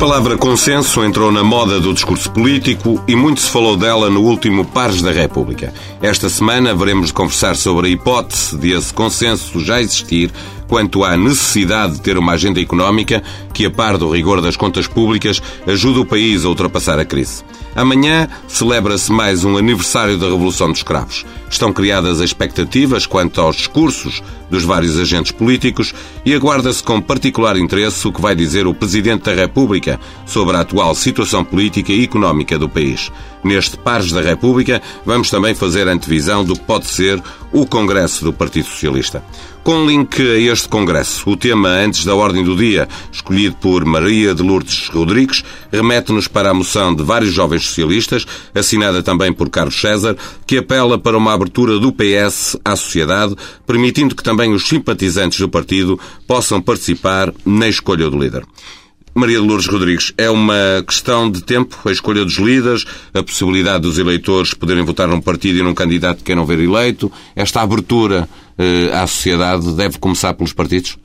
Palavra consenso entrou na moda do discurso político e muito se falou dela no último Pares da República. Esta semana veremos conversar sobre a hipótese de esse consenso já existir quanto à necessidade de ter uma agenda económica que, a par do rigor das contas públicas, ajude o país a ultrapassar a crise. Amanhã celebra-se mais um aniversário da Revolução dos Cravos. Estão criadas expectativas quanto aos discursos dos vários agentes políticos e aguarda-se com particular interesse o que vai dizer o Presidente da República sobre a atual situação política e económica do país. Neste Pares da República, vamos também fazer antevisão do que pode ser o Congresso do Partido Socialista. Com link a este Congresso, o tema antes da ordem do dia, escolhido por Maria de Lourdes Rodrigues, remete-nos para a moção de vários jovens socialistas, assinada também por Carlos César, que apela para uma abertura do PS à sociedade, permitindo que também os simpatizantes do partido possam participar na escolha do líder. Maria de Lourdes Rodrigues, é uma questão de tempo a escolha dos líderes, a possibilidade dos eleitores poderem votar num partido e num candidato que queiram ver eleito. Esta abertura eh, à sociedade deve começar pelos partidos?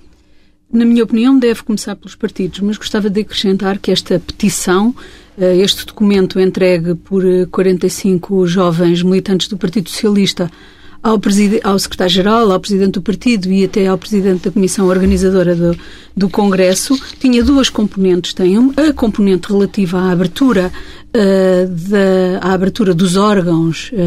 Na minha opinião, deve começar pelos partidos, mas gostava de acrescentar que esta petição, eh, este documento entregue por 45 eh, jovens militantes do Partido Socialista ao, ao secretário-geral, ao presidente do partido e até ao presidente da comissão organizadora do, do Congresso, tinha duas componentes. Tem a componente relativa à abertura uh, da à abertura dos órgãos uh,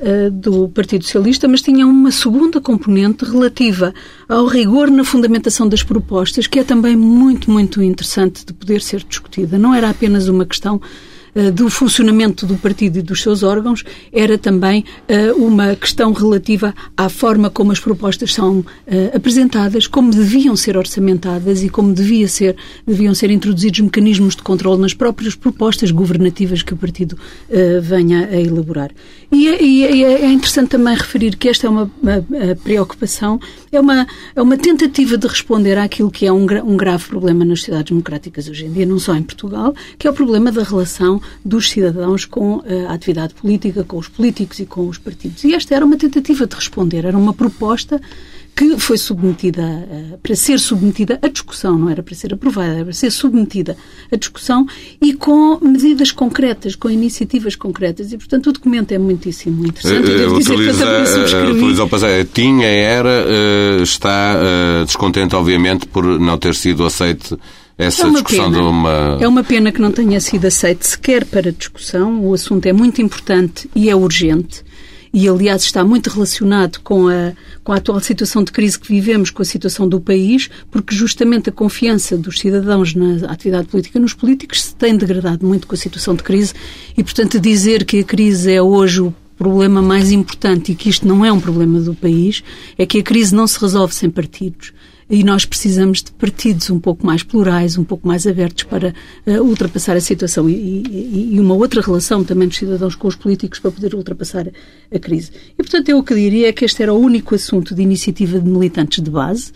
uh, do Partido Socialista, mas tinha uma segunda componente relativa ao rigor na fundamentação das propostas, que é também muito, muito interessante de poder ser discutida. Não era apenas uma questão do funcionamento do partido e dos seus órgãos era também eh, uma questão relativa à forma como as propostas são eh, apresentadas, como deviam ser orçamentadas e como devia ser, deviam ser introduzidos mecanismos de controle nas próprias propostas governativas que o partido venha a elaborar. E é, e é, é interessante também referir que esta é uma, uma preocupação, é uma, é uma tentativa de responder àquilo que é um, um grave problema nas sociedades democráticas hoje em dia, não só em Portugal, que é o problema da relação dos cidadãos com eh, a atividade política, com os políticos e com os partidos. E esta era uma tentativa de responder, era uma proposta que foi submetida, uh, para ser submetida à discussão, não era para ser aprovada, era para ser submetida à discussão e com medidas concretas, com iniciativas concretas. E, portanto, o documento é muitíssimo interessante. Devo dizer utiliza, que eu tinha, era, uh, está uh, descontente, obviamente, por não ter sido aceite essa é discussão pena. de uma. É uma pena que não tenha sido aceito sequer para discussão. O assunto é muito importante e é urgente. E, aliás, está muito relacionado com a, com a atual situação de crise que vivemos, com a situação do país, porque justamente a confiança dos cidadãos na atividade política, nos políticos, se tem degradado muito com a situação de crise. E, portanto, dizer que a crise é hoje o problema mais importante e que isto não é um problema do país é que a crise não se resolve sem partidos e nós precisamos de partidos um pouco mais plurais, um pouco mais abertos para uh, ultrapassar a situação e, e, e, uma outra relação também dos cidadãos com os políticos para poder ultrapassar a crise. E, portanto, eu o que diria é que este era o único assunto de iniciativa de militantes de base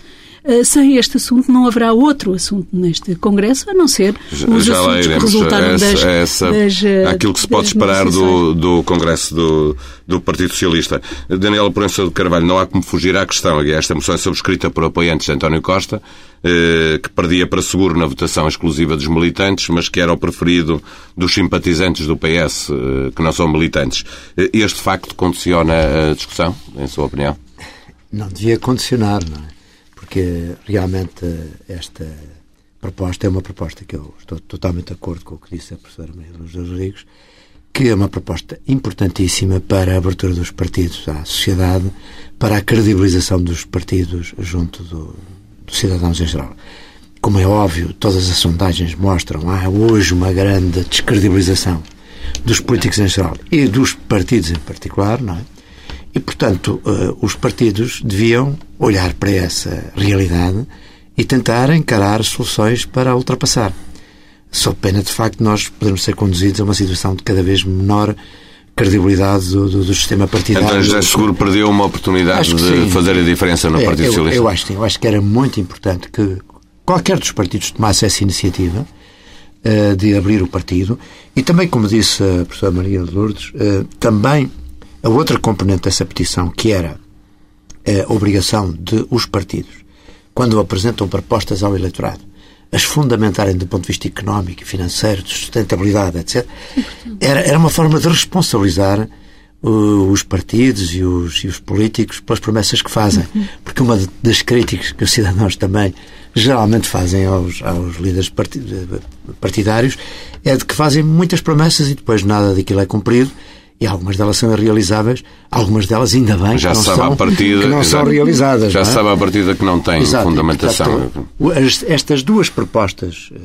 sem este assunto não haverá outro assunto neste Congresso, a não ser os Já assuntos que resultaram essa, das, essa, das, eh, Aquilo que se pode esperar do, do Congresso do, do Partido Socialista. Daniela Proença de Carvalho, não há como fugir à questão. Esta moção é subscrita por apoiantes de António Costa, eh, que perdia para seguro na votação exclusiva dos militantes, mas que era o preferido dos simpatizantes do PS, que não são militantes. Este facto condiciona a discussão, em sua opinião? Não devia condicionar, não é? Porque realmente esta proposta é uma proposta que eu estou totalmente de acordo com o que disse a professora Maria Luz Rodrigues, que é uma proposta importantíssima para a abertura dos partidos à sociedade, para a credibilização dos partidos junto do, dos cidadãos em geral. Como é óbvio, todas as sondagens mostram há hoje uma grande descredibilização dos políticos em geral e dos partidos em particular, não é? E, portanto, uh, os partidos deviam olhar para essa realidade e tentar encarar soluções para a ultrapassar. sob pena de facto nós podemos ser conduzidos a uma situação de cada vez menor credibilidade do, do, do sistema partidário. Então José Seguro perdeu uma oportunidade de sim. fazer a diferença no É, Partido eu, Socialista. Eu acho, que sim. eu acho que era muito importante que qualquer dos partidos tomasse essa iniciativa eh, de abrir o partido e também, como disse a professora Maria de Lourdes, eh, também a outra componente dessa petição, que era a obrigação de os partidos, quando apresentam propostas ao eleitorado, as fundamentarem do ponto de vista económico, financeiro, de sustentabilidade, etc., era, era uma forma de responsabilizar uh, os partidos e os, e os políticos pelas promessas que fazem. Porque uma das críticas que os cidadãos também geralmente fazem aos, aos líderes parti- partidários é de que fazem muitas promessas e depois nada daquilo é cumprido. E algumas delas são irrealizáveis, alguas delas ainda bem Já que não, sabe são, partida, que não são realizadas. Já não é? sabe à partida que não tem Exato, fundamentação. portanto, as- estas duas propostas eh,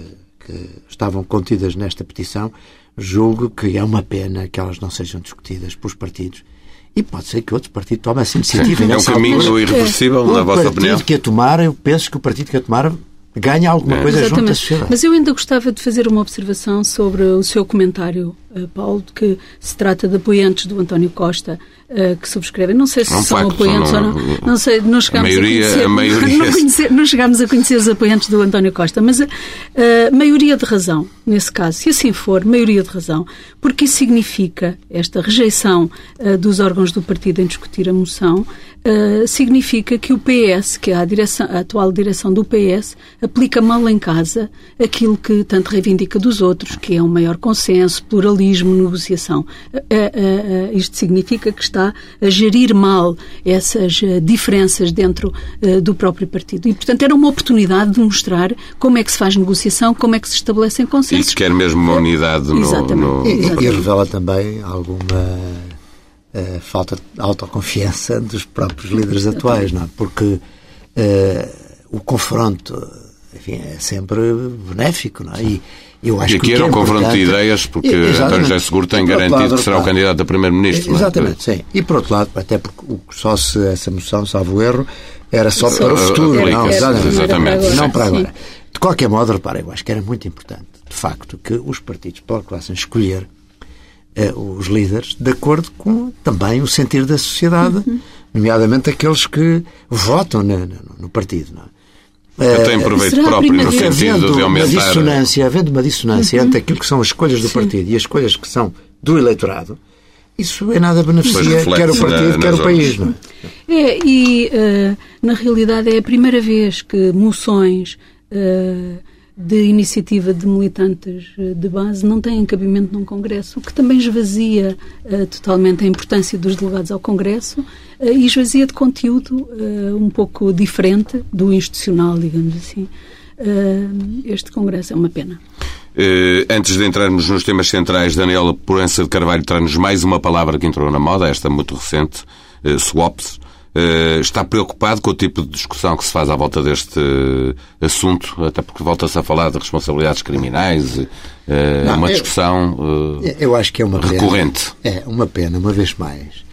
que estavam contidas nesta petição, julgo que é uma pena que elas não sejam discutidas pelos partidos. E pode ser que outro partido tome essa iniciativa. É um caminho altura, irreversível, o na vossa partido opinião? que a tomar, eu penso que o partido que a tomar ganha alguma coisa junto à Exatamente. sociedade. Mas eu ainda gostava de fazer uma observação sobre o seu comentário, eh, Paulo, de que se trata de apoiantes do António Costa eh, que subscrevem. Não sei se são facto, apoiantes não- ou não. Não sei, não chegámos A maioria- a conhecer. a maioria- Não, conhecer- não chegámos a conhecer os apoiantes do António Costa, mas a, a maioria de razão, nesse caso. Se assim for, maioria de razão. Porque isso significa, esta rejeição eh, dos órgãos do partido em discutir a moção, eh, significa que o PS, que é a, direção, a atual direção do PS, aplica mal em casa aquilo que tanto reivindica dos outros, que é um maior consenso, pluralismo, negociação. Eh, eh, eh, isto significa que está a gerir mal essas diferenças dentro do próprio partido. E, portanto, era uma oportunidade de mostrar como é que se faz negociação, como é que se estabelecem E consensos. que quer mesmo uma unidade no. Exatamente. no- E, e Exatamente. revela também alguma eh, falta de autoconfiança dos próprios líderes atuais, não é? Porque eh, o confronto enfim, é sempre benéfico, não é? E eu acho E aqui que era é um confronto de ideias, porque exatamente. António José Seguro tem garantido lado, que será o candidato a primeiro-ministro. é? Exatamente, sim. E por outro lado, até porque só se essa moção, salvo erro, era só Só- para o futuro, não, exatamente. exatamente. não para Sim. agora. De qualquer modo, repara, eu acho que era muito importante, de facto, que os partidos procurassem escolher eh, os líderes de acordo com também o sentir da sociedade, Uhum. nomeadamente aqueles que votam no, no- no partido. Não é? Eu tenho proveito será próprio no sentido havendo de uma aumentar. dissonância, havendo uma dissonância Uhum. entre aquilo que são as escolhas do partido e as escolhas que são do eleitorado, isso é nada beneficia quer o partido, na- quer o país. Não é? É, e eh, na realidade é a primeira vez que moções eh, de iniciativa de militantes eh, de base não têm cabimento num Congresso, o que também esvazia eh, totalmente a importância dos delegados ao Congresso eh, e esvazia de conteúdo eh, um pouco diferente do institucional, digamos assim. Este Congresso é uma pena. Antes de entrarmos nos temas centrais, Daniela Porança de Carvalho traz-nos mais uma palavra que entrou na moda, esta muito recente, swaps. Eh, está preocupado com o tipo de discussão que se faz à volta deste eh, assunto, até porque volta-se a falar de responsabilidades criminais, Não, uma eu- discussão Eu acho que é uma pena. recorrente. É uma pena, uma vez mais.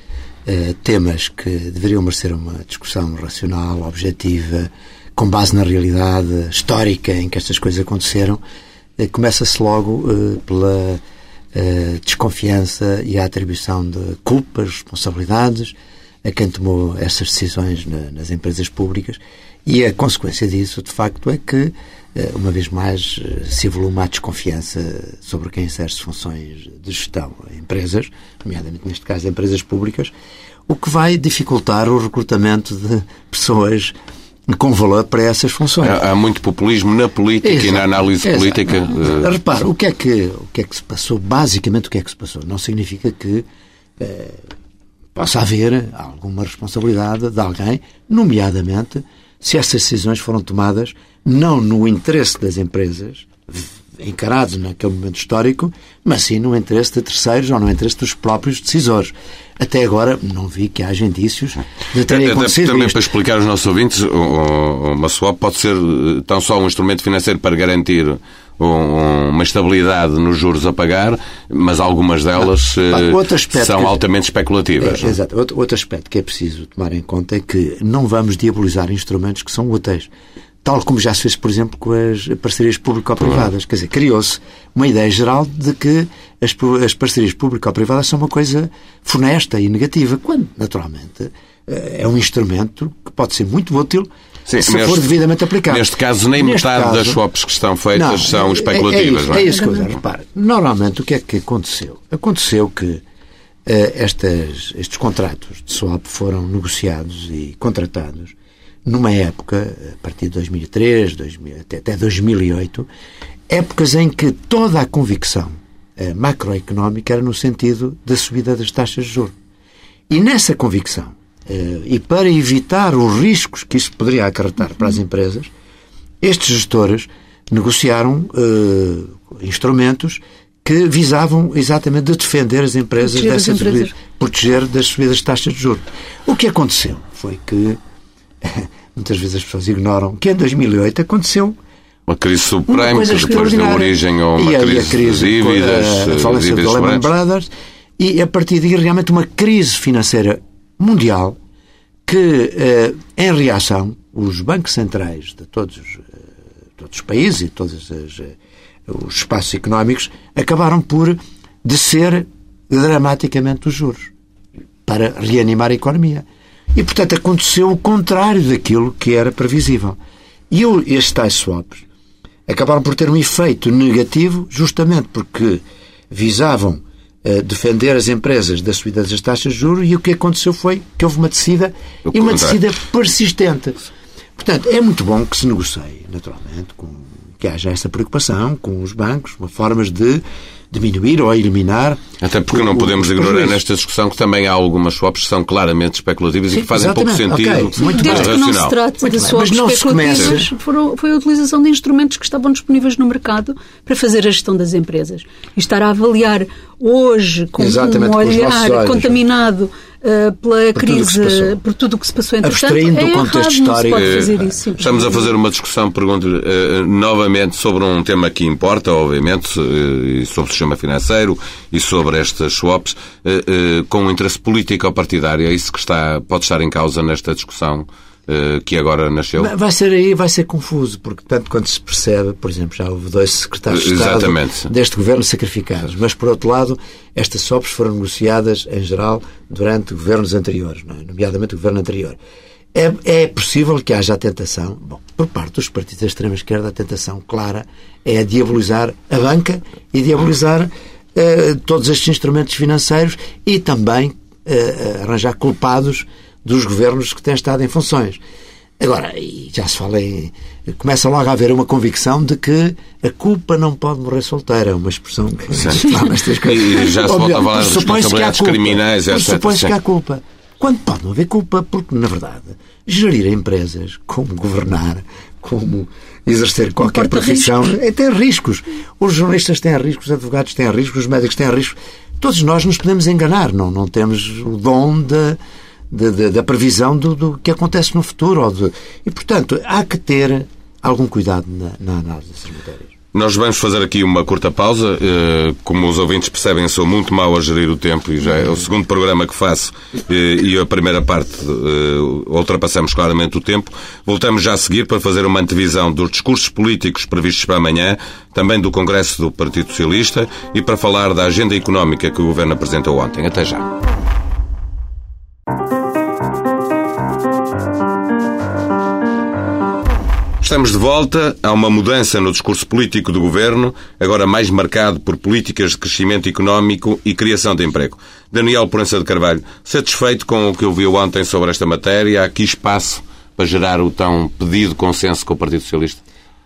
temas que deveriam merecer uma discussão racional, objetiva, com base na realidade histórica em que estas coisas aconteceram, começa-se logo pela desconfiança e a atribuição de culpas, responsabilidades a quem tomou essas decisões na- nas empresas públicas e a consequência disso, de facto, é que, eh, uma vez mais, eh, se evolui uma desconfiança sobre quem exerce funções de gestão em empresas, nomeadamente neste caso empresas públicas, o que vai dificultar o recrutamento de pessoas com valor para essas funções. Há, há muito populismo na política e na Exato, análise exato. política. eh, Repare, o que, é que, o que é que se passou? Basicamente, o que é que se passou? Não significa que possa haver alguma responsabilidade de alguém, nomeadamente se essas decisões foram tomadas não no interesse das empresas, encarados naquele momento histórico, mas sim no interesse de terceiros ou no interesse dos próprios decisores. Até agora não vi que haja indícios de terem Até acontecido também isto. para explicar aos nossos ouvintes, uma swap pode ser eh, tão só um instrumento financeiro para garantir um- uma estabilidade nos juros a pagar, mas algumas delas eh, Ah, aspecto são altamente especulativas. É, exato. Outro, outro aspecto que é preciso tomar em conta é que não vamos diabolizar instrumentos que são úteis. tal como já se fez, por exemplo, com as parcerias público-privadas. Quer dizer, criou-se uma ideia geral de que as, as parcerias público-privadas são uma coisa funesta e negativa, quando, naturalmente, eh, é um instrumento que pode ser muito útil Sim, se neste, for devidamente aplicado. Neste caso, nem neste metade caso, das swaps que estão feitas não, são especulativas, é, é, não é? É isso que eu repare. Normalmente, o que é que aconteceu? Aconteceu que uh, estas, estes contratos de swap foram negociados e contratados numa época, a partir de 2003, 2000, até, até 2008, épocas em que toda a convicção uh, macroeconómica era no sentido da subida das taxas de juros. E nessa convicção, e para evitar os riscos que isso poderia acarretar para as empresas, estes gestores negociaram uh, instrumentos que visavam exatamente de defender as empresas proteger dessas as empresas. proteger das subidas de taxas de juros. O que aconteceu foi que muitas vezes as pessoas ignoram que em 2008 aconteceu uma crise subprime que depois deu origem a uma e crise, a crise de dívidas, a, a falência do Lehman Brothers e a partir daí realmente uma crise financeira mundial que, eh, em reação, os bancos centrais de todos os, eh, todos os países e todos as, eh, os espaços económicos acabaram por descer dramaticamente os juros para reanimar a economia. E, portanto, aconteceu o contrário daquilo que era previsível. E estes tais swaps acabaram por ter um efeito negativo justamente porque visavam defender as empresas da subida das taxas de juros e o que aconteceu foi que houve uma descida e uma descida persistente. Portanto, é muito bom que se negocie, naturalmente, com, que haja essa preocupação com os bancos, formas de diminuir ou eliminar. Até porque o, não podemos ignorar nesta discussão que também há algumas swaps que são claramente especulativas Sim, e que fazem pouco sentido. Okay. Muito Desde bem. que não se trate de swaps especulativas, foram, foi a utilização de instrumentos que estavam disponíveis no mercado para fazer a gestão das empresas. E estar a avaliar hoje com Exatamente, um olhar contaminado uh, pela por crise, por tudo o que se passou entretanto, Abstraindo é do contexto histórico. fazer isso, Estamos a fazer uma discussão, pergunto uh, novamente, sobre um tema que importa, obviamente, uh, sobre o sistema financeiro e sobre estas swaps, com um interesse político ou partidário. É isso que está, pode estar em causa nesta discussão eh, que agora nasceu? Vai ser aí, vai ser confuso, porque tanto quando se percebe, por exemplo, já houve dois secretários de Estado Exatamente. deste governo sacrificados, mas por outro lado, estas SOPs foram negociadas em geral durante governos anteriores, é? nomeadamente o governo anterior. É, é possível que haja a tentação, bom, por parte dos partidos da extrema-esquerda, a tentação clara é a diabolizar a banca e diabolizar eh, todos estes instrumentos financeiros e também eh, arranjar culpados dos governos que têm estado em funções. Agora, já se fala em. Começa logo a haver uma convicção de que a culpa não pode morrer solteira. É uma expressão que. nestas coisas. E já se volta a falar de responsabilidades criminais, etc. Supõe-se que há culpa. Quando pode não haver culpa, porque, na verdade, gerir empresas, como governar, como exercer qualquer profissão, é, tem riscos. Os jornalistas têm riscos, os advogados têm riscos, os médicos têm riscos. Todos nós nos podemos enganar, não, não temos o dom de de, de, da previsão do, do, que acontece no futuro. De, e, portanto, há que ter algum cuidado na, na análise dessas matérias. Nós vamos fazer aqui uma curta pausa. Eh, como os ouvintes percebem, sou muito mau a gerir o tempo e já é o segundo programa que faço eh, e a primeira parte eh, ultrapassamos claramente o tempo. Voltamos já a seguir para fazer uma antevisão dos discursos políticos previstos para amanhã, também do Congresso do Partido Socialista e para falar da agenda económica que o Governo apresentou ontem. Até já. Estamos de volta. Há uma mudança no discurso político do governo, agora mais marcado por políticas de crescimento económico e criação de emprego. Daniel Proença de Carvalho, satisfeito com o que ouviu ontem sobre esta matéria? Há aqui espaço para gerar o tão pedido consenso com o Partido Socialista?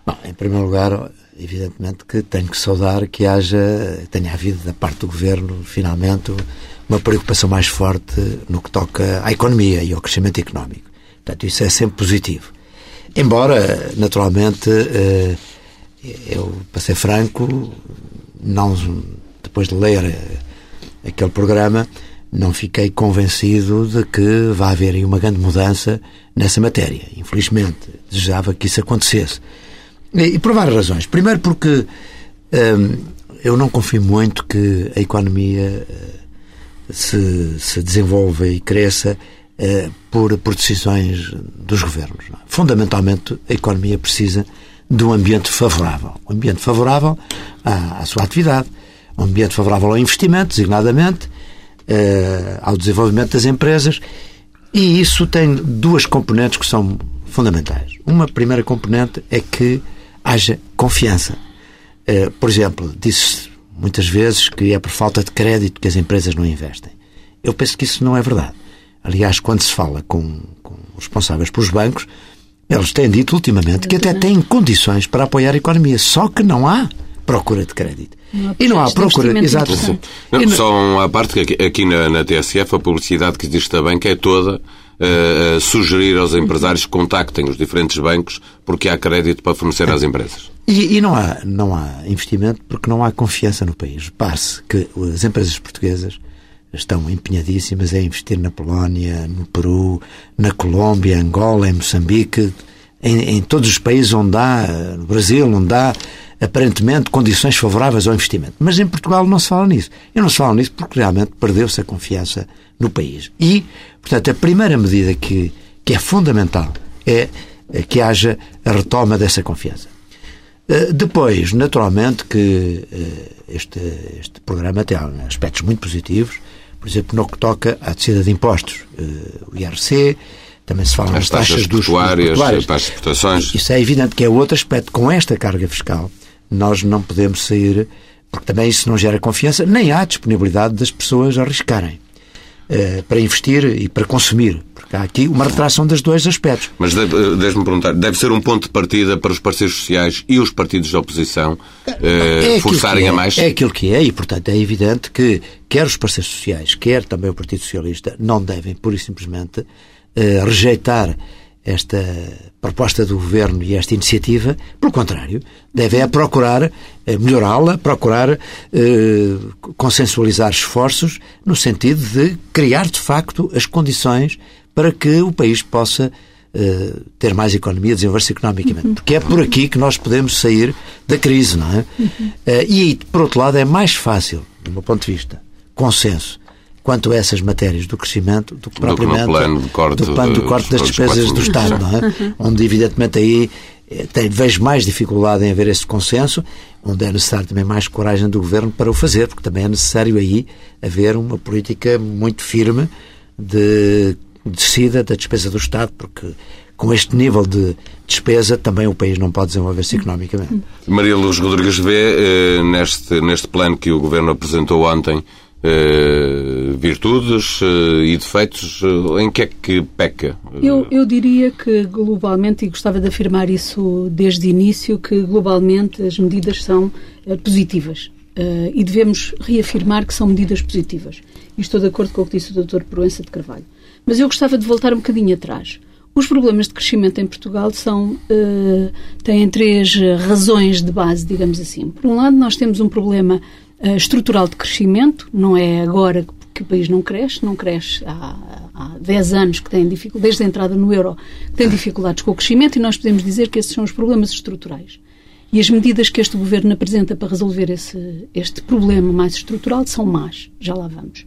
Bom, em primeiro lugar, evidentemente que tenho que saudar que haja, tenha havido da parte do governo, finalmente, uma preocupação mais forte no que toca à economia e ao crescimento económico. Portanto, isso é sempre positivo. Embora, naturalmente, eh, eu, para ser franco, não, depois de ler eh, aquele programa, não fiquei convencido de que vai haver uma grande mudança nessa matéria. Infelizmente, desejava que isso acontecesse. E, por várias razões. Primeiro porque hum, eu não confio muito que a economia se, se desenvolva e cresça eh, por, por decisões dos governos. É? Fundamentalmente, a economia precisa de um ambiente favorável. Um ambiente favorável à, à sua atividade, um ambiente favorável ao investimento, designadamente, eh, ao desenvolvimento das empresas. E isso tem duas componentes que são fundamentais. Uma primeira componente é que haja confiança. Eh, por exemplo, disse muitas vezes que é por falta de crédito que as empresas não investem. Eu penso que isso não é verdade. Aliás, quando se fala com, com os responsáveis pelos bancos, eles têm dito ultimamente que até têm condições para apoiar a economia, só que não há procura de crédito. Não e não há procura. Exato. Não, só uma parte que aqui na, na, TSF a publicidade que existe também que é toda uh, uh, sugerir aos empresários que contactem os diferentes bancos porque há crédito para fornecer às empresas. E, e, não, há, não há investimento porque não há confiança no país. Repare-se que as empresas portuguesas estão empenhadíssimas em investir na Polónia, no Peru, na Colômbia, Angola, em Moçambique, em, em todos os países onde há, no Brasil, onde há aparentemente condições favoráveis ao investimento. Mas em Portugal não se fala nisso. E não se fala nisso porque realmente perdeu-se a confiança no país. E, portanto, a primeira medida que, que é fundamental é que haja a retoma dessa confiança. Eh, depois, naturalmente, que eh, este, este programa tem aspectos muito positivos por exemplo, no que toca à descida de impostos, uh, o IRC, também se fala As nas taxas, taxas dos portuárias, taxas de exportações. Isso é evidente que é outro aspecto. Com esta carga fiscal, nós não podemos sair, porque também isso não gera confiança, nem há disponibilidade das pessoas arriscarem para investir e para consumir. Há aqui uma retração dos dois aspectos. Mas deixe-me perguntar, deve ser um ponto de partida para os parceiros sociais e os partidos de oposição eh, é forçarem é, a mais? É aquilo que é e, portanto, é evidente que quer os parceiros sociais, quer também o Partido Socialista, não devem, pura e simplesmente, eh, rejeitar esta proposta do Governo e esta iniciativa, pelo contrário, deve é procurar eh, melhorá-la, procurar eh, consensualizar esforços no sentido de criar, de facto, as condições para que o país possa uh, ter mais economia, desenvolver-se economicamente. Uhum. Porque é por aqui que nós podemos sair da crise, não é? Uhum. Uh, e, por outro lado, é mais fácil, do meu ponto de vista, consenso quanto a essas matérias do crescimento do que propriamente do, plano de corte, do plano de corte das despesas do Estado, não é? Uhum. Onde, evidentemente, aí eh, tem, vejo mais dificuldade em haver esse consenso, onde é necessário também mais coragem do Governo para o fazer, porque também é necessário aí haver uma política muito firme de descida da despesa do Estado, porque com este nível de despesa também o país não pode desenvolver-se economicamente. Maria Luz Rodrigues vê eh, neste, neste plano que o Governo apresentou ontem eh, virtudes eh, e defeitos, em que é que peca? Eu, eu diria que globalmente, e gostava de afirmar isso desde o início, que globalmente as medidas são positivas. e devemos reafirmar que são medidas positivas. E estou de acordo com o que disse o Dr. Proença de Carvalho. Mas eu gostava de voltar um bocadinho atrás. Os problemas de crescimento em Portugal são, uh, têm três razões de base, digamos assim. Por um lado, nós temos um problema uh, estrutural de crescimento, não é agora que o país não cresce, não cresce há, há 10 anos que tem dificuldades, desde a entrada no euro, que tem dificuldades com o crescimento e nós podemos dizer que esses são os problemas estruturais. E as medidas que este governo apresenta para resolver esse, este problema mais estrutural são más. Já lá vamos.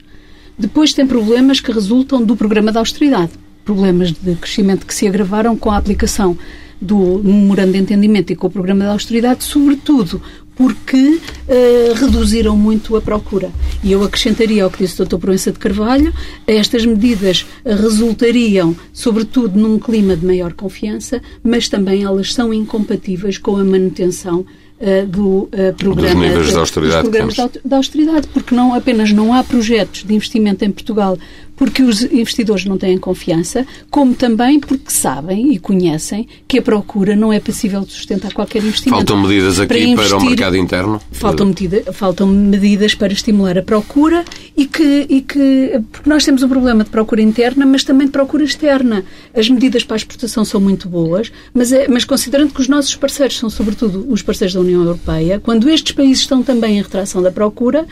Depois tem problemas que resultam do programa de austeridade. Problemas de crescimento que se agravaram com a aplicação do memorando de entendimento e com o programa de austeridade, sobretudo porque uh, reduziram muito a procura. E eu acrescentaria ao que disse o Dr. Proença de Carvalho, estas medidas resultariam, sobretudo, num clima de maior confiança, mas também elas são incompatíveis com a manutenção Uh, do uh, programa dos níveis de austeridade, programas de austeridade, porque não apenas não há projetos de investimento em Portugal porque os investidores não têm confiança, como também porque sabem e conhecem que a procura não é passível de sustentar qualquer investimento. Faltam medidas aqui para, investir, para o mercado interno? Faltam, medida, faltam medidas para estimular a procura e que, e que. Porque nós temos um problema de procura interna, mas também de procura externa. As medidas para a exportação são muito boas, mas, é, mas considerando que os nossos parceiros são, sobretudo, os parceiros da União Europeia, quando estes países estão também em retração da procura,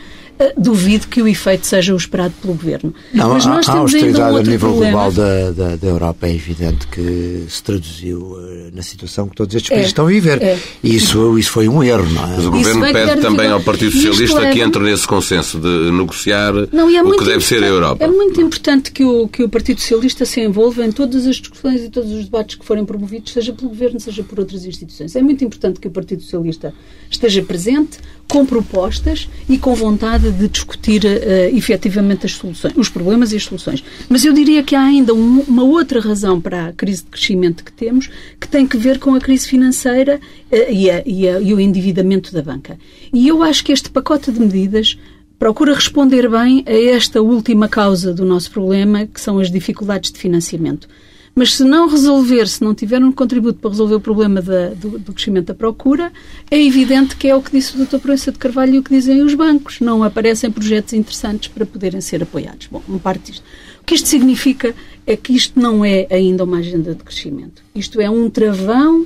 duvido que o efeito seja o esperado pelo Governo. Não, Mas nós a, temos a austeridade um a nível problema. global da, da, da, Europa é evidente que se traduziu uh, na situação que todos estes países é, estão a viver. É. E isso, isso foi um erro, não é? Mas o Governo pede também ao Partido Socialista leva... que entre nesse consenso de negociar não, é o que deve ser a Europa. É muito importante que o, que o Partido Socialista se envolva em todas as discussões e todos os debates que forem promovidos, seja pelo Governo, seja por outras instituições. É muito importante que o Partido Socialista esteja presente, com propostas e com vontade de discutir uh, efetivamente as soluções, os problemas e as soluções. Mas eu diria que há ainda um, uma outra razão para a crise de crescimento que temos, que tem que ver com a crise financeira uh, e, a, e, a, e o endividamento da banca. E eu acho que este pacote de medidas procura responder bem a esta última causa do nosso problema, que são as dificuldades de financiamento. Mas se não resolver, se não tiver um contributo para resolver o problema da, do, do, crescimento da procura, é evidente que é o que disse o Dr. Proença de Carvalho e o que dizem os bancos. Não aparecem projetos interessantes para poderem ser apoiados. Bom, uma parte disto. O que isto significa é que isto não é ainda uma agenda de crescimento. Isto é um travão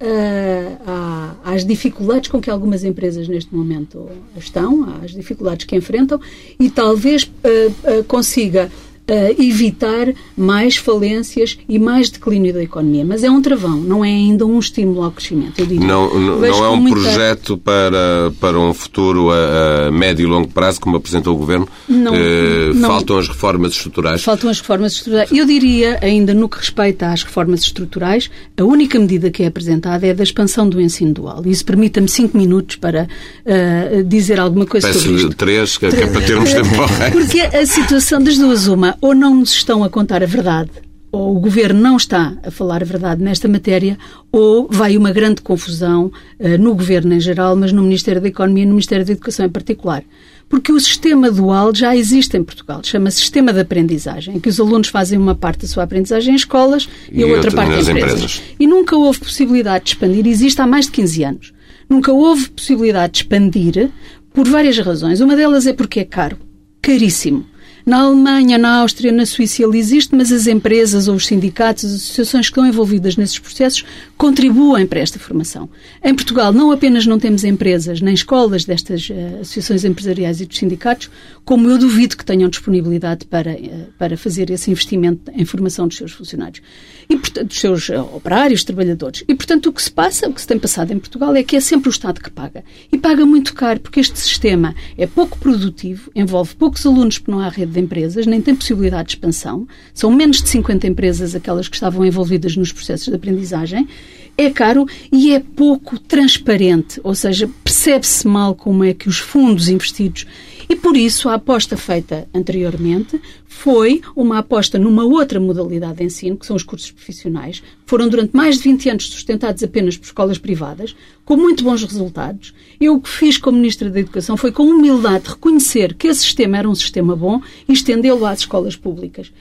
uh, às dificuldades com que algumas empresas neste momento estão, às dificuldades que enfrentam e talvez uh, uh, consiga uh, evitar mais falências e mais declínio da economia. Mas é um travão, não é ainda um estímulo ao crescimento. Não, não, não é um muita... projeto para, para um futuro a, a, médio e longo prazo, como apresentou o Governo? Não, uh, não, Faltam as reformas estruturais? Faltam as reformas estruturais. Eu diria, ainda no que respeita às reformas estruturais, a única medida que é apresentada é a da expansão do ensino dual. Isso permita-me cinco minutos para uh, dizer alguma coisa Peço sobre isto. três, que, que é para termos tempo. Porque a situação das duas, uma, ou não nos estão a contar a verdade, ou o governo não está a falar a verdade nesta matéria, ou vai uma grande confusão uh, no governo em geral, mas no Ministério da Economia e no Ministério da Educação em particular. Porque o sistema dual já existe em Portugal, chama-se sistema de aprendizagem, em que os alunos fazem uma parte da sua aprendizagem em escolas e, e a outra parte em empresas. empresas. E nunca houve possibilidade de expandir, existe há mais de 15 anos. Nunca houve possibilidade de expandir por várias razões. Uma delas é porque é caro, caríssimo. Na Alemanha, na Áustria, na Suíça ele existe, mas as empresas ou os sindicatos, as associações que estão envolvidas nesses processos contribuem para esta formação. Em Portugal, não apenas não temos empresas nem escolas destas uh, associações empresariais e dos sindicatos, como eu duvido que tenham disponibilidade para, uh, para fazer esse investimento em formação dos seus funcionários e, portanto, dos seus uh, operários, trabalhadores. E, portanto, o que se passa, o que se tem passado em Portugal é que é sempre o Estado que paga. E paga muito caro, porque este sistema é pouco produtivo, envolve poucos alunos porque não há rede de empresas, nem tem possibilidade de expansão. São menos de 50 empresas aquelas que estavam envolvidas nos processos de aprendizagem. É caro e é pouco transparente, ou seja, percebe-se mal como é que os fundos investidos e por isso a aposta feita anteriormente foi uma aposta numa outra modalidade de ensino, que são os cursos profissionais. Foram durante mais de 20 anos sustentados apenas por escolas privadas, com muito bons resultados. Eu o que fiz como Ministra da Educação foi, com humildade, reconhecer que esse sistema era um sistema bom e estendê-lo às escolas públicas.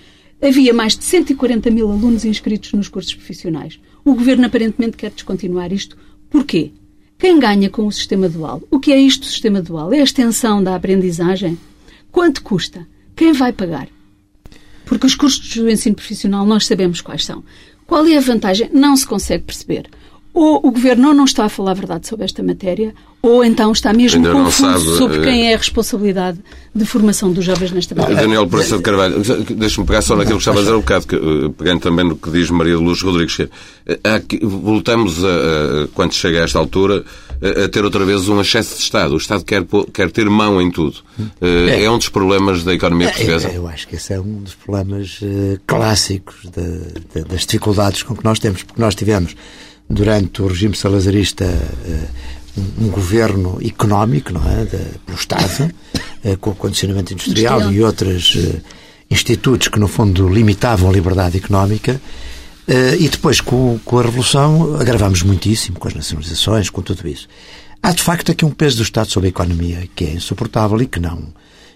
Havia mais de 140 mil alunos inscritos nos cursos profissionais. O Governo aparentemente quer descontinuar isto. Porquê? Quem ganha com o sistema dual? O que é isto sistema dual? É a extensão da aprendizagem? Quanto custa? Quem vai pagar? Porque os custos do ensino profissional nós sabemos quais são. Qual é a vantagem? Não se consegue perceber ou o Governo não está a falar a verdade sobre esta matéria, ou então está mesmo Ainda confuso sobre eh, quem é a responsabilidade de formação dos jovens nesta matéria. Daniel Proença de Carvalho, deixa-me pegar só naquilo que estava a dizer um bocado, que, eh, pegando também no que diz Maria Luz Rodrigues. Aqui, voltamos, a, a, quando chega a esta altura, a, a, ter outra vez um excesso de Estado. O Estado quer, quer ter mão em tudo. Eh, é, é um dos problemas da economia é, portuguesa? Eu, eu, acho que esse é um dos problemas clássicos de, de, das dificuldades com que nós temos, porque nós tivemos durante o regime salazarista eh, um governo económico, não é, do Estado, eh, com o condicionamento industrial, industrial. e outros eh, institutos que, no fundo, limitavam a liberdade económica. E depois, com, com a Revolução, agravamos muitíssimo com as nacionalizações, com tudo isso. Há, de facto, aqui um peso do Estado sobre a economia que é insuportável e que não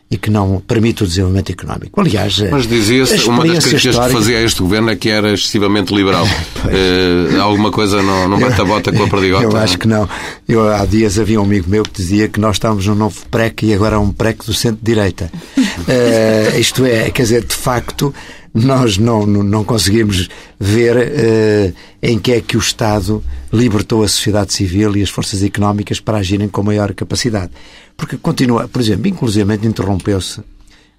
e que não permite o desenvolvimento económico. Aliás, mas dizia-se, uma das críticas histórica... que fazia a este governo é que era excessivamente liberal. uh, alguma coisa não, não bate a bota com a perdigota? Eu acho que não. Eu, há dias havia um amigo meu que dizia que nós estamos num novo PREC e agora há um PREC do centro-direita. Uh, isto é, quer dizer, de facto, nós não, não, conseguimos ver uh, em que é que o Estado libertou a sociedade civil e as forças económicas para agirem com maior capacidade. Porque continua, por exemplo, inclusivamente interrompeu-se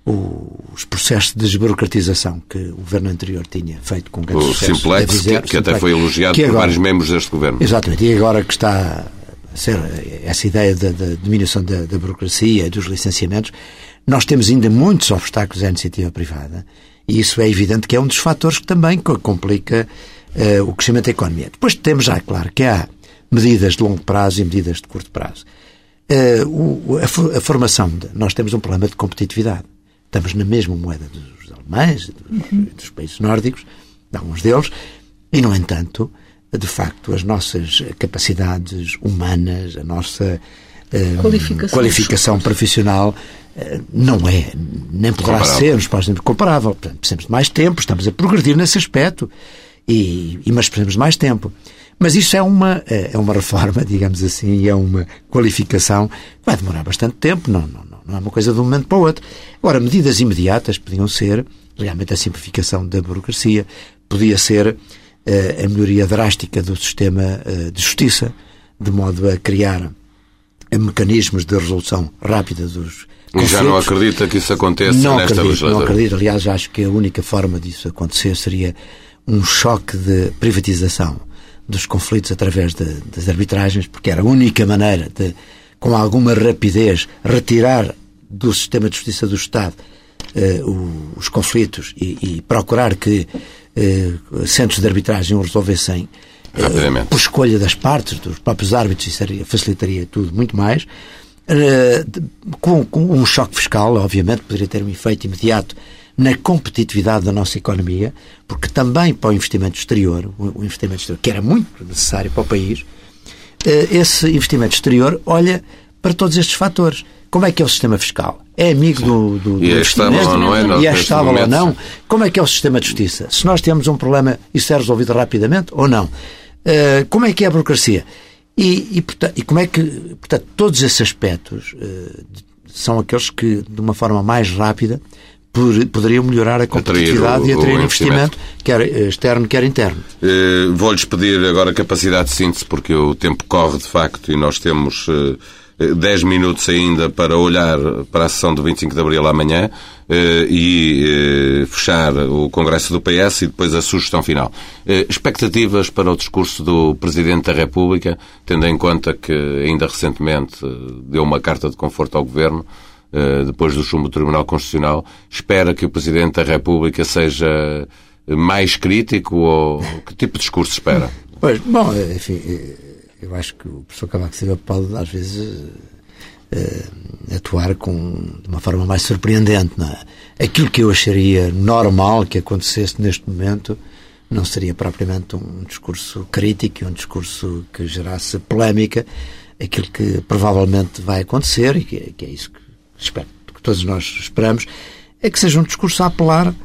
os processos de desburocratização que o governo anterior tinha feito com grande o sucesso. Simplex, dizer, que, que até foi elogiado por vários membros deste governo. Exatamente, e agora que está a ser essa ideia da, da diminuição da, da burocracia e dos licenciamentos, nós temos ainda muitos obstáculos à iniciativa privada e isso é evidente que é um dos fatores que também complica uh, o crescimento da economia. Depois temos já, claro, que há medidas de longo prazo e medidas de curto prazo. Uh, o, a, a, formação, de, nós temos um problema de competitividade. Estamos na mesma moeda dos alemães, dos, uhum. dos países nórdicos, de alguns deles, e, no entanto, de facto, as nossas capacidades humanas, a nossa uh, qualificação, qualificação profissional não é, nem poderá comparável. ser nos próximos comparável. Portanto, precisamos de mais tempo, estamos a progredir nesse aspecto, e, e, mas precisamos de mais tempo. Mas isso é uma, é uma reforma, digamos assim, é uma qualificação que vai demorar bastante tempo, não, não, não é uma coisa de um momento para o outro. Agora, medidas imediatas podiam ser, realmente, a simplificação da burocracia, podia ser uh, a melhoria drástica do sistema de justiça, de modo a criar mecanismos de resolução rápida dos e já não acredita que isso aconteça não nesta acredito, legislatura? Não acredito. Aliás, acho que a única forma disso acontecer seria um choque de privatização dos conflitos através de, das arbitragens, porque era a única maneira de, com alguma rapidez, retirar do sistema de justiça do Estado uh, os conflitos e, e procurar que uh, centros de arbitragem o resolvessem uh, por escolha das partes, dos próprios árbitros, isso facilitaria tudo muito mais. Eh, com, com um choque fiscal, obviamente, poderia ter um efeito imediato na competitividade da nossa economia, porque também para o investimento exterior, o investimento exterior, que era muito necessário para o país, eh, esse investimento exterior olha para todos estes fatores. Como é que é o sistema fiscal? É amigo do, do, do e é estável ou não é? E é estável ou não? Como é que é o sistema de justiça? Se nós temos um problema, isso é resolvido rapidamente ou não? Uh, como é que é a burocracia? E, e, portanto, e como é que, portanto, todos esses aspectos uh, são aqueles que, de uma forma mais rápida, por, poderiam melhorar a competitividade atrair o, e atrair investimento, investimento, quer externo, quer interno. Uh, Vou-lhes pedir agora capacidade de síntese, porque o tempo corre de facto e nós temos. Uh, 10 minutos ainda para olhar para a sessão do 25 de Abril amanhã eh, e eh, fechar o Congresso do PS e depois a sugestão final. Eh, expectativas para o discurso do Presidente da República, tendo em conta que ainda recentemente deu uma carta de conforto ao Governo, depois do chumbo do Tribunal Constitucional, espera que o Presidente da República seja mais crítico ou que tipo de discurso espera? Pois, bom, enfim, eu acho que o professor Cavaco Silva pode, às vezes, uh, atuar com, de uma forma mais surpreendente. É? Aquilo que eu acharia normal que acontecesse neste momento não seria propriamente um discurso crítico, um discurso que gerasse polémica. Aquilo que provavelmente vai acontecer, e que, que é isso que espero, que todos nós esperamos, é que seja um discurso a apelar de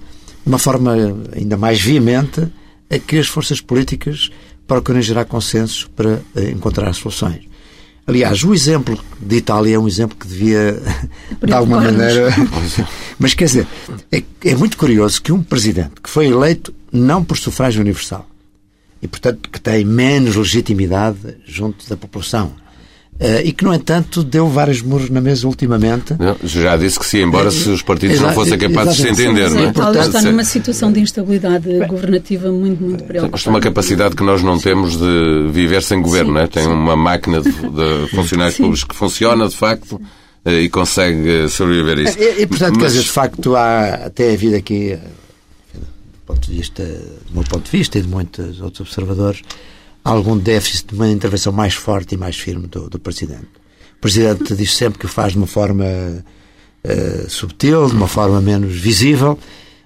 uma forma ainda mais veemente a que as forças políticas procurem gerar consensos para eh, encontrar soluções. Aliás, o exemplo de Itália é um exemplo que devia, de alguma maneira. Mas quer dizer, é, é, muito curioso que um presidente que foi eleito não por sufrágio universal e, portanto, que tem menos legitimidade junto da população, Uh, e que, no entanto, deu vários muros na mesa ultimamente. Não, já disse que sim, embora se os partidos não fossem capazes de se entender. Sim, não é? Portanto, está numa situação de instabilidade governativa muito, muito preocupante. Isto é uma capacidade que nós não temos de viver sem governo, não é? Tem uma máquina de, de funcionários sim. públicos que funciona, de facto, eh, e consegue sobreviver isso. E, e portanto, Mas... quer dizer, de facto, há até havido aqui, eh, do, ponto de vista, do meu ponto de vista e de muitos outros observadores, algum déficit de uma intervenção mais forte e mais firme do, do Presidente. O Presidente diz sempre que o faz de uma forma uh, subtil, de uma forma menos visível,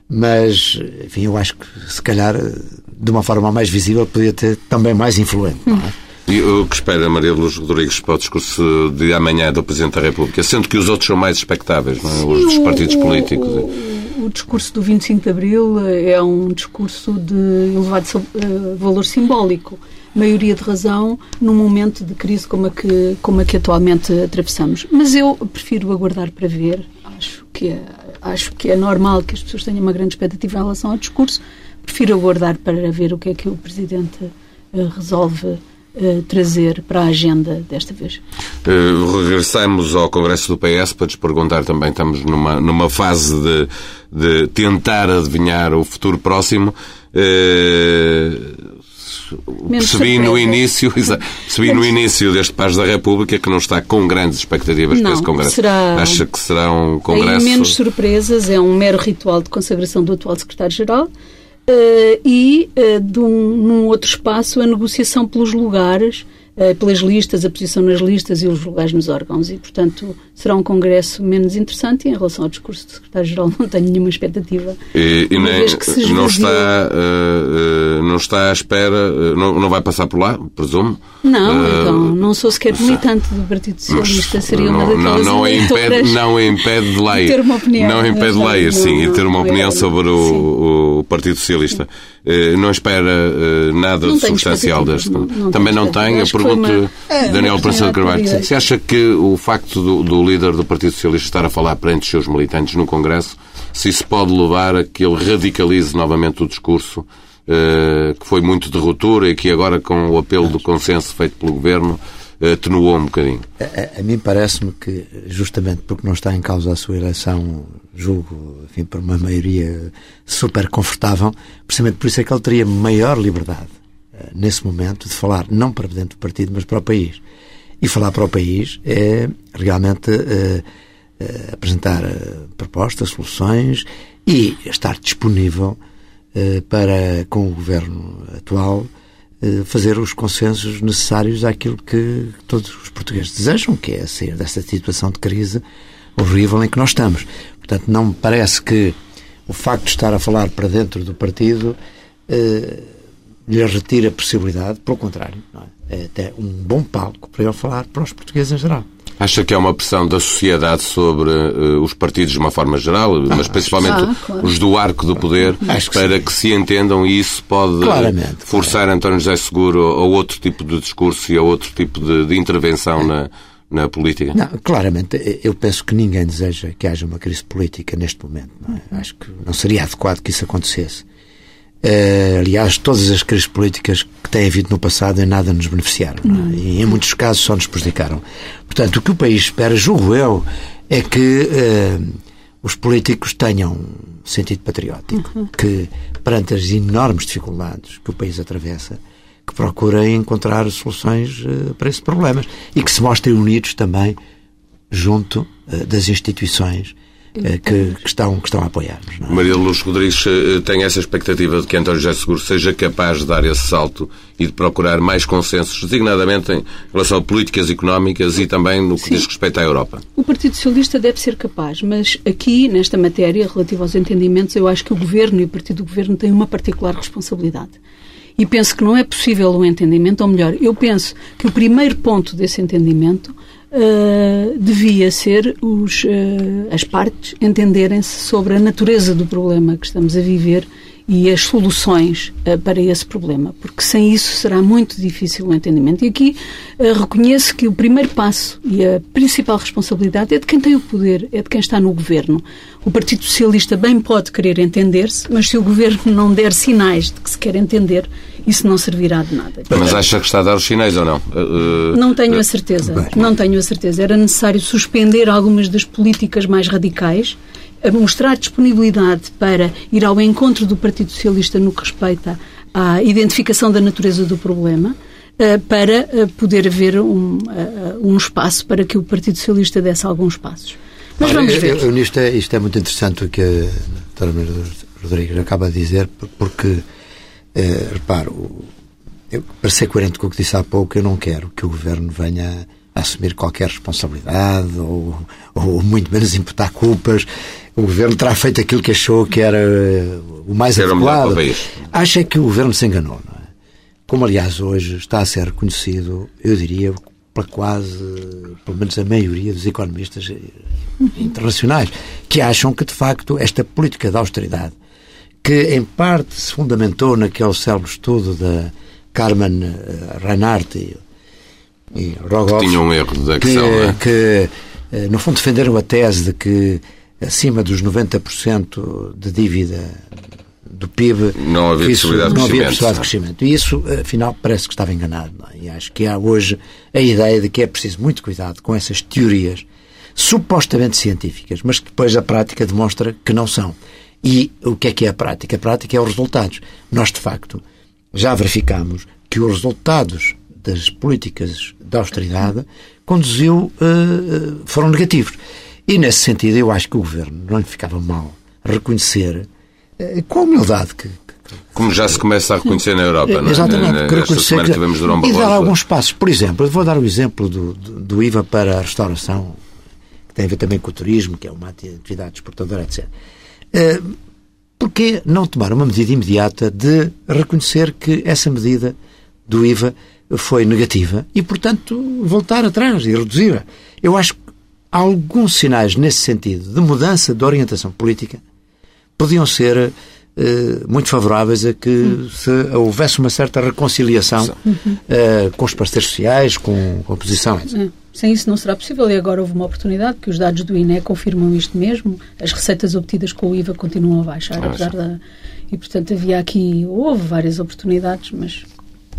mas, enfim, eu acho que se calhar de uma forma mais visível podia ter também mais influente, não é? E o que espera Maria Luz Rodrigues para o discurso de amanhã do Presidente da República, sendo que os outros são mais expectáveis, não é? os dos partidos políticos? O, o, discurso do 25 de Abril é um discurso de elevado uh, valor simbólico maioria de razão num momento de crise como a que, como a que atualmente atravessamos. Mas eu prefiro aguardar para ver. Acho que a, acho que é normal que as pessoas tenham uma grande expectativa em relação ao discurso. Prefiro aguardar para ver o que é que o Presidente uh, resolve uh, trazer para a agenda desta vez. Uh, regressamos ao Congresso do PS para te perguntar também, estamos numa, numa fase de, de tentar adivinhar o futuro próximo. Menos percebi no início, percebi Menos... no início deste Paz da República que não está com grandes expectativas não, para esse Congresso. Será... Acha que será um Congresso. Menos surpresas, é um mero ritual de consagração do atual Secretário-Geral. Uh, e uh, de um, num outro espaço a negociação pelos lugares eh, pelas listas, a posição nas listas e os lugares nos órgãos. E, portanto, será um congresso menos interessante e, em relação ao discurso do secretário-geral, não tenho nenhuma expectativa. E, e nem, não, está, uh, não está à espera, não, não vai passar por lá, presumo? Não, uh, então, não sou sequer militante do Partido Socialista, seria não, uma daquelas não, não impede, não impede de lei. ter uma opinião. Não impede de ler, sim, e ter uma opinião sobre o, o, Partido Socialista. Uh, não espera nada não de substancial deste. Não, Também não tem, eu pergunto, uma... É, Daniel Prança de Carvalho, se acha que o facto do, do líder do Partido Socialista estar a falar perante os seus militantes no Congresso, se isso pode levar a que ele radicalize novamente o discurso Uh, que foi muito de ruptura e que agora, com o apelo do consenso feito pelo Governo, atenuou um bocadinho. A, a, a mim parece-me que, justamente porque não está em causa a sua eleição, julgo, enfim, por uma maioria super confortável, precisamente por isso é que ele teria maior liberdade, uh, nesse momento, de falar não para dentro do partido, mas para o país. E falar para o país é realmente apresentar propostas, soluções e estar disponível eh, para, com o governo atual, eh, fazer os consensos necessários àquilo que todos os portugueses desejam, que é sair desta situação de crise horrível em que nós estamos. Portanto, não me parece que o facto de estar a falar para dentro do partido eh, lhe retira a possibilidade, pelo contrário, é? é até um bom palco para ele falar para os portugueses em geral. Acha que há uma pressão da sociedade sobre uh, os partidos de uma forma geral, ah, mas principalmente ah, claro. os do arco do poder, que para sim. que se entendam e isso pode Claramente, forçar claro. António José Seguro a outro tipo de discurso e a outro tipo de, de intervenção é. na, na política? Não, claramente, eu penso que ninguém deseja que haja uma crise política neste momento. É? Acho que não seria adequado que isso acontecesse. Uh, aliás, todas as crises políticas que têm havido no passado em nada nos beneficiaram. É? E em muitos casos só nos prejudicaram. Portanto, o que o país espera, julgo eu, é que uh, os políticos tenham sentido patriótico. Uhum. Que, perante as enormes dificuldades que o país atravessa, que procurem encontrar soluções uh, para esses problemas. E que se mostrem unidos também junto das instituições que, que, estão, que estão a apoiar-nos. É? Maria Luz Rodrigues eh, tem essa expectativa de que António José Seguro seja capaz de dar esse salto e de procurar mais consensos, designadamente em relação a políticas económicas e também no que Sim. diz respeito à Europa. O Partido Socialista deve ser capaz, mas aqui, nesta matéria relativa aos entendimentos, eu acho que o Governo e o Partido do Governo têm uma particular responsabilidade. E penso que não é possível um entendimento, ou melhor, eu penso que o primeiro ponto desse entendimento uh, devia ser os, uh, as partes entenderem-se sobre a natureza do problema que estamos a viver e as soluções uh, para esse problema, porque sem isso será muito difícil o entendimento. E aqui uh, reconheço que o primeiro passo e a principal responsabilidade é de quem tem o poder, é de quem está no governo. O Partido Socialista bem pode querer entender-se, mas se o governo não der sinais de que se quer entender, isso não servirá de nada. Mas acha que está a dar os sinais ou não? Uh, não tenho a certeza. Bem. Não tenho a certeza. Era necessário suspender algumas das políticas mais radicais, mostrar disponibilidade para ir ao encontro do Partido Socialista no que respeita à identificação da natureza do problema para poder haver um, um espaço para que o Partido Socialista desse alguns passos. Mas vamos ver. Eu, eu, isto, é, isto é muito interessante o que a doutora Rodrigues acaba de dizer, porque Uh, reparo, eu, para ser coerente com o que disse há pouco, eu não quero que o Governo venha a assumir qualquer responsabilidade ou, ou muito menos imputar culpas. O Governo terá feito aquilo que achou que era eh, o mais era adequado. Acha que o Governo se enganou, não é? Como, aliás, hoje está a ser reconhecido, eu diria, para quase, pelo menos a maioria dos economistas eh, internacionais, que acham que, de facto, esta política de austeridade que em parte se fundamentou naquele célebre estudo da Carmen eh, Reinhardt e, e Rogoff. Que um erro de Excel, que, é? que, eh, no fundo, defenderam a tese de que acima dos 90% de dívida do PIB. Não havia isso, possibilidade de não havia crescimento. de crescimento. E isso, afinal, parece que estava enganado. é? E acho que há hoje a ideia de que é preciso muito cuidado com essas teorias supostamente científicas, mas que depois a prática demonstra que não são. E o que é que é a prática? A prática é os resultados. Nós, de facto, já verificamos que os resultados das políticas de austeridade conduziu, eh, foram negativos. E, nesse sentido, eu acho que o Governo não lhe ficava mal reconhecer, eh, com a humildade que, Como já se começa a reconhecer na Europa, não é? Exatamente, reconhecer semana que- tivemos Durão e dar alguns passos. Por exemplo, vou dar o exemplo do, do, do IVA para a restauração, que tem a ver também com o turismo, que é uma atividade exportadora, etc. Eh, Porquê não tomar uma medida imediata de reconhecer que essa medida do IVA foi negativa e, portanto, voltar atrás e reduzi-la? Eu acho que alguns sinais nesse sentido de mudança de orientação política podiam ser eh, muito favoráveis a que se houvesse uma certa reconciliação eh, com os parceiros sociais, com, com a oposição. etc. Sem isso não será possível e agora houve uma oportunidade que os dados do INE confirmam isto mesmo. As receitas obtidas com o IVA continuam a baixar, Ah, apesar sim. da... E, portanto, havia aqui... Houve várias oportunidades, mas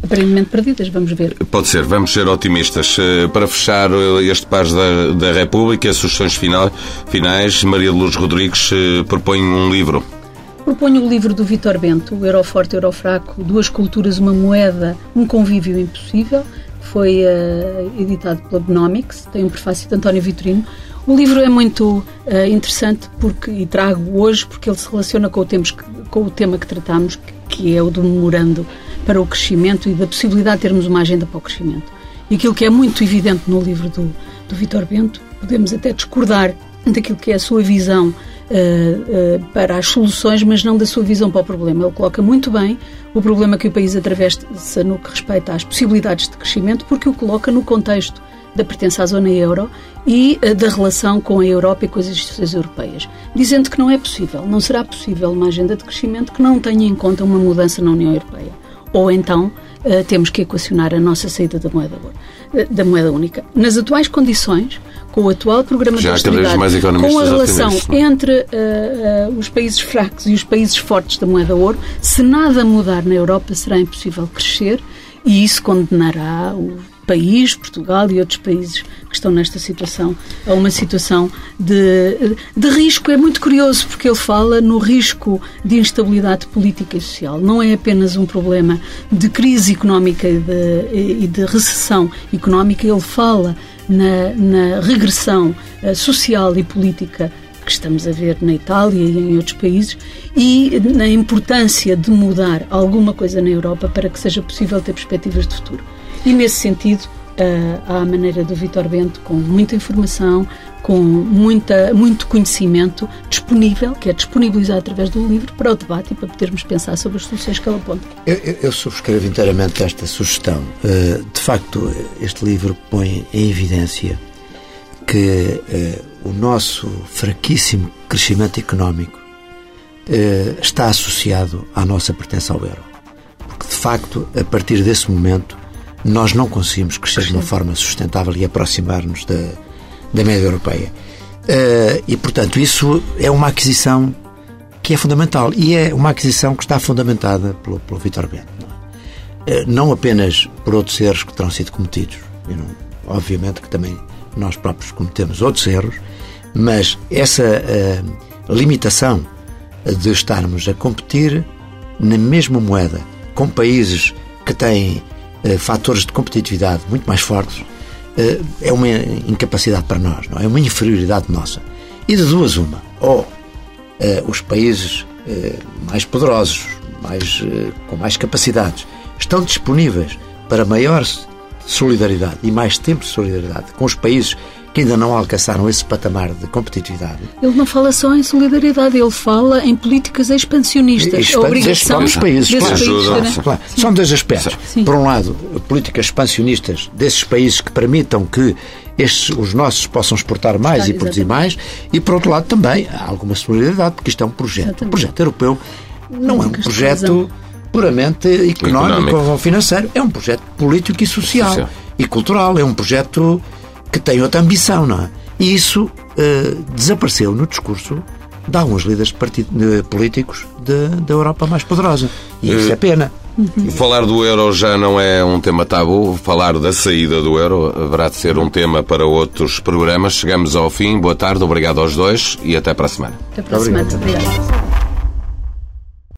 aparentemente perdidas. Vamos ver. Pode ser, vamos ser otimistas. Eh, Para fechar eh, este Paz da, da República, sugestões final, finais, Maria de Lourdes Rodrigues eh, propõe um livro. Proponho o livro do Vitor Bento, o Euro Forte, Euro Fraco, Duas Culturas, Uma Moeda, Um Convívio Impossível, foi eh, editado pela Benomics, tem um prefácio de António Vitorino. O livro é muito eh, interessante porque, e trago hoje porque ele se relaciona com o, que- com o tema que tratamos, que, que é o do memorando para o crescimento e da possibilidade de termos uma agenda para o crescimento. E aquilo que é muito evidente no livro do, do Vitor Bento, podemos até discordar daquilo que é a sua visão eh, eh, para as soluções, mas não da sua visão para o problema. Ele coloca muito bem o problema que o país atravessa no que respeita às possibilidades de crescimento, porque o coloca no contexto da pertença à zona euro e eh, da relação com a Europa e com as instituições europeias, dizendo que não é possível, não será possível uma agenda de crescimento que não tenha em conta uma mudança na União Europeia. Ou então temos que equacionar a nossa saída da moeda, da moeda única. Nas atuais condições, com o atual programa Já de austeridade, mais com a relação é? entre eh, eh, os países fracos e os países fortes da moeda ouro, se nada mudar na Europa, será impossível crescer e isso condenará o país, Portugal e outros países que estão nesta situação a uma situação de, de risco. É muito curioso porque ele fala no risco de instabilidade política e social. Não é apenas um problema de crise económica e de, e de recessão económica, ele fala na, na regressão eh, social e política que estamos a ver na Itália e em outros países e na importância de mudar alguma coisa na Europa para que seja possível ter perspectivas de futuro. E nesse sentido, eh, há a maneira do Vitor Bento, com muita informação, com muita, muito conhecimento disponível, que é disponibilizado através do livro, para o debate e para podermos pensar sobre as soluções que ele aponta. Eu, eu- eu subscrevo inteiramente esta sugestão. Eh, de facto, este livro põe em evidência que eh, o nosso fraquíssimo crescimento económico eh, está associado à nossa pertença ao euro. Porque, de facto, a partir desse momento, nós não conseguimos crescer de uma forma sustentável e aproximar-nos da, da média europeia. Eh, e, portanto, isso é uma aquisição que é fundamental. E é uma aquisição que está fundamentada pelo, pelo Vitor Bento. Não, é? Eh, apenas por outros erros que terão sido cometidos. Não- obviamente que também nós próprios cometemos outros erros, mas essa eh, limitação de estarmos a competir na mesma moeda com países que têm fatores de competitividade muito mais fortes é uma incapacidade para nós, não é? É uma inferioridade nossa. E de duas uma, ou eh, os países eh, mais poderosos, mais, eh, com mais capacidades, estão disponíveis para maior solidariedade e mais tempo de solidariedade com os países que ainda não alcançaram esse patamar de competitividade. Ele não fala só em solidariedade, ele fala em políticas expansionistas. Estes a obrigação países, desses claro. países sim. Claro, São dois aspectos. Sim. Por um lado, políticas expansionistas desses países que permitam que estes, os nossos possam exportar mais e produzir exatamente. mais, e por outro lado também há alguma solidariedade, porque isto é um projeto. Exatamente. O projeto europeu não é um projeto puramente económico, Económico. ou financeiro, é um projeto político e social, Social. e cultural, é um projeto que tem outra ambição, não é? E isso uh, desapareceu no discurso de alguns líderes partido, políticos de, da Europa mais poderosa. E isso é pena. Falar do euro já não é um tema tabu. Falar da saída do euro haverá de ser um tema para outros programas. Chegamos ao fim. Boa tarde, obrigado aos dois e até para a semana. Até para a semana. Obrigado.